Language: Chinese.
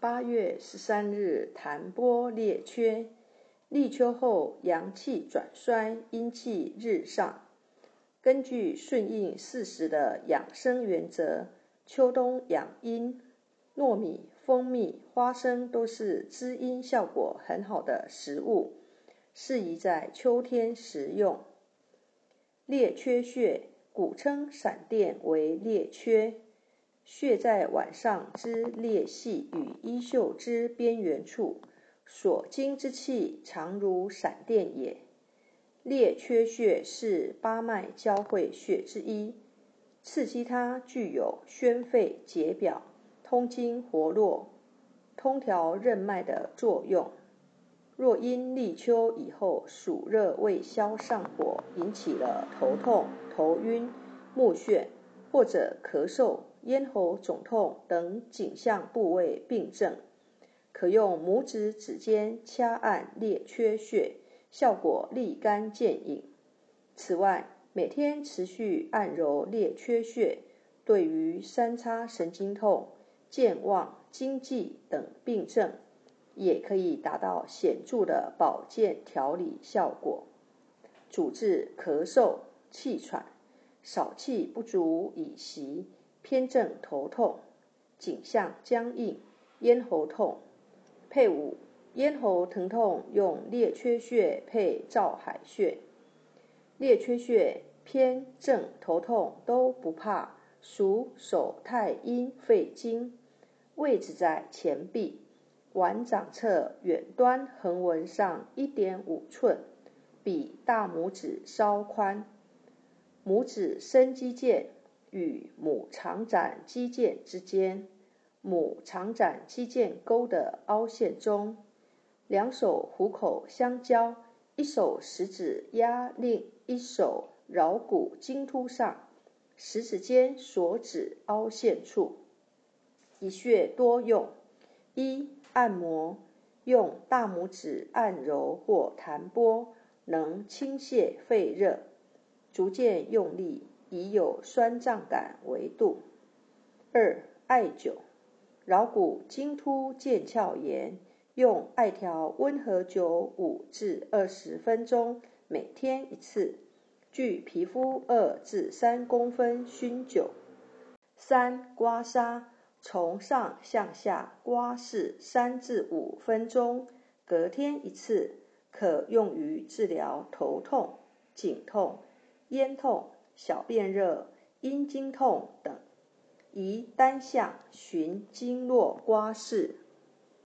八月十三日，弹拨列缺，立秋后阳气转衰，阴气日上。根据顺应四时的养生原则，秋冬养阴，糯米、蜂蜜、花生都是滋阴效果很好的食物，适宜在秋天食用。列缺穴，古称闪电为列缺。穴在晚上之裂隙与衣袖之边缘处，所经之气常如闪电也。列缺穴是八脉交汇穴之一，刺激它具有宣肺解表、通经活络、通调任脉的作用。若因立秋以后暑热未消上火，引起了头痛、头晕、目眩或者咳嗽。咽喉肿痛等颈项部位病症，可用拇指指尖掐按列缺穴，效果立竿见影。此外，每天持续按揉列缺穴，对于三叉神经痛、健忘、经悸等病症，也可以达到显著的保健调理效果，主治咳嗽、气喘、少气不足以息。偏正头痛、颈项僵硬、咽喉痛。配伍咽喉疼痛用列缺穴配照海穴。列缺穴偏正头痛都不怕，属手太阴肺经，位置在前臂腕掌侧远端横纹上一点五寸，比大拇指稍宽，拇指伸肌腱。与母长展肌腱之间，母长展肌腱沟的凹陷中，两手虎口相交，一手食指压另一手桡骨茎突上，食指尖所指凹陷处。一穴多用：一、按摩，用大拇指按揉或弹拨，能清泻肺热，逐渐用力。以有酸胀感为度。二、艾灸，桡骨茎突腱鞘炎，用艾条温和灸五至二十分钟，每天一次，距皮肤二至三公分熏灸。三、刮痧，从上向下刮拭三至五分钟，隔天一次，可用于治疗头痛、颈痛、咽痛。小便热、阴经痛等，宜单向循经络刮拭。